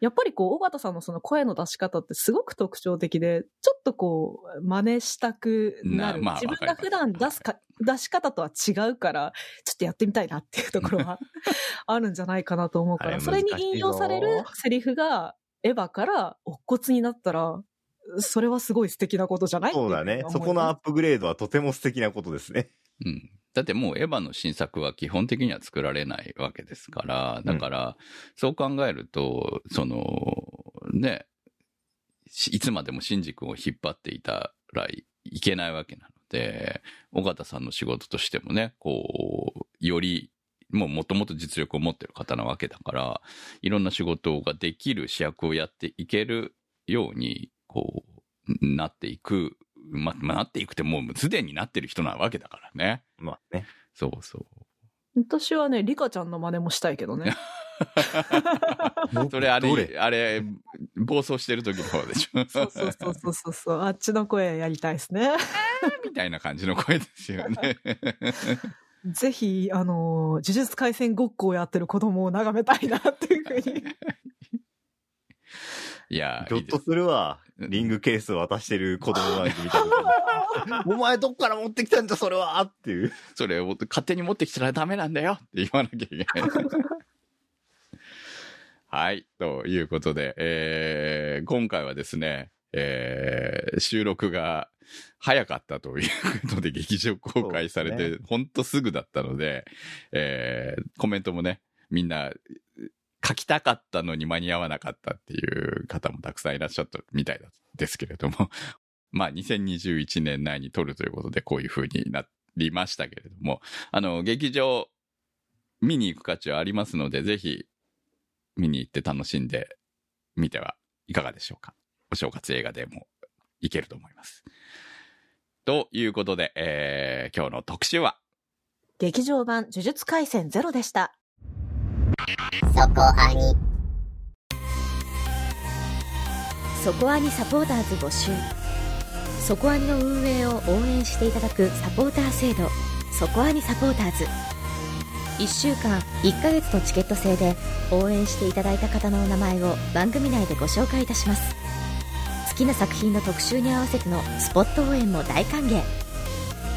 やっぱりこう、尾形さんのその声の出し方ってすごく特徴的で、ちょっとこう、真似したくなる。なまあ自分が普段出すか、出し方とは違うから、ちょっとやってみたいなっていうところは あるんじゃないかなと思うから、それに引用されるセリフが、エヴァから乙骨になったら、それはすごい素敵なことじゃない？そうだね。そこのアップグレードはとても素敵なことですね。うん。だってもうエヴァの新作は基本的には作られないわけですから、だから、そう考えると、その、ね、しいつまでもシンジ君を引っ張っていたらいけないわけなので、尾形さんの仕事としてもね、こう、より、もうもともと実力を持ってる方なわけだから、いろんな仕事ができる主役をやっていけるように、こう、なっていく、ま、まあなっていくってもうすでになってる人なわけだからね。まあね。そうそう。私はね、リカちゃんの真似もしたいけどね。それあどれ、あれ、暴走してる時の方でしょそうそうそうそうそうそう。あっちの声やりたいですね。みたいな感じの声ですよね。ぜひ、あのー呪術廻戦ごっこをやってる子供を眺めたいなっていうふうに。いや、ぎょっとすするわ。リングケースを渡してる子供なんて見た時に。お前どっから持ってきたんだそれはっていう。それを勝手に持ってきたらダメなんだよって言わなきゃいけない。はい。ということで、えー今回はですね、えー収録が早かったということで劇場公開されて、ほんとすぐだったので、えーコメントもね、みんな書きたかったのに間に合わなかったっていう方もたくさんいらっしゃったみたいですけれども、まあ2021年内に撮るということでこういう風になりましたけれども、あの、劇場見に行く価値はありますので、ぜひ見に行って楽しんでみてはいかがでしょうか。お正月映画でもいけると思います。ということで、えー、今日の特集は、劇場版呪術廻戦ゼロでした。そこアニそこアニサポーターズ募集。そこアニの運営を応援していただくサポーター制度。そこアニサポーターズ。1週間1ヶ月のチケット制で応援していただいた方のお名前を番組内でご紹介いたします。好きな作品の特集に合わせてのスポット応援も大歓迎。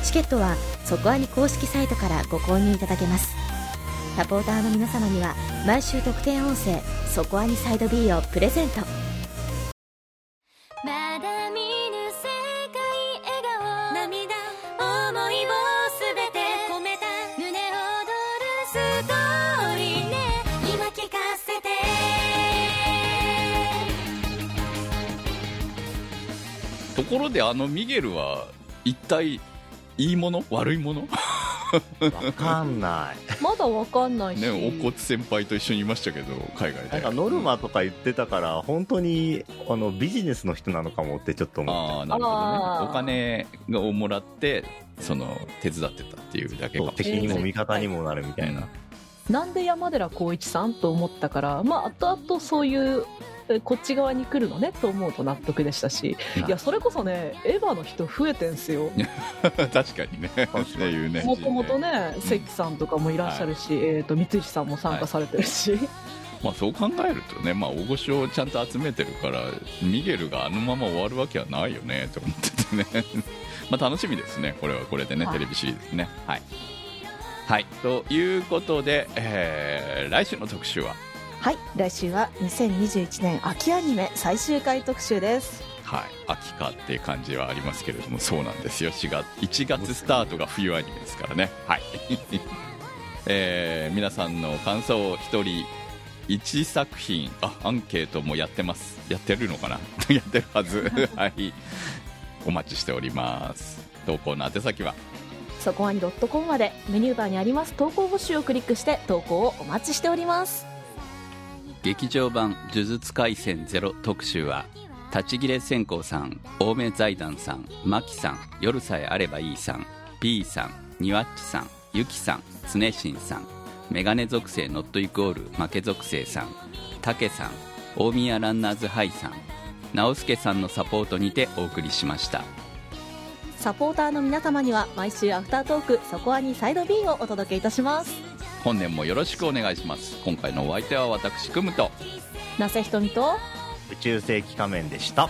チケットはそこアニ公式サイトからご購入いただけます。サポーターの皆様には毎週特典音声「そこアニサイド B」をプレゼント。まだ見ぬ世界笑顔涙思いをすべて込めた胸躍るストーリーね今聞かせて。ところであのミゲルは一体いいもの？悪いもの？わかんない。まだわかんないし。ね、おこつ先輩と一緒にいましたけど、海外で。なんかノルマとか言ってたから、本当に、あの、ビジネスの人なのかもってちょっと思っああ、なるほどねお金をもらって、その、手伝ってたっていうだけ。敵にも味方にもなるみたいな。なんで山寺宏一さんと思ったから、まあ、後々そういう、えこっち側に来るのねと思うと納得でしたし、うんいや、それこそね、エヴァの人増えてんすよ。確かにね。っていうね。もともとね、関さんとかもいらっしゃるし、えっ、と、三石さんも参加されてるし、まあそう考えるとね、まあ大御所をちゃんと集めてるから、ミゲルがあのまま終わるわけはないよね、と思っててね。まあ楽しみですね、これはこれでね、はいテレビシリーズね。はい。はい。ということで、えー、来週の特集は、はい、来週は2021年秋アニメ最終回特集です。はい、秋かっていう感じはありますけれども、そうなんですよ。4月、1月スタートが冬アニメですからね。はい。えー、皆さんの感想を一人1作品、あ、アンケートもやってます。やってるのかな？やってるはず。はい。お待ちしております。投稿の宛先は、そこはに .com まで。メニューバーにあります。投稿募集をクリックして投稿をお待ちしております。劇場版呪術廻戦ゼロ特集は立ち切れ線香さん青梅財団さんマキさん夜さえあればいいさん P さんニワッチさんユキさん常新さんメガネ属性ノットイコール負け属性さんタケさん大宮ランナーズハイさん直輔さんのサポートにてお送りしました。サポーターの皆様には毎週アフタートークそこはにサイド B をお届けいたします。本年もよろしくお願いします今回のお相手は私クムとなせひとみと宇宙世紀仮面でした。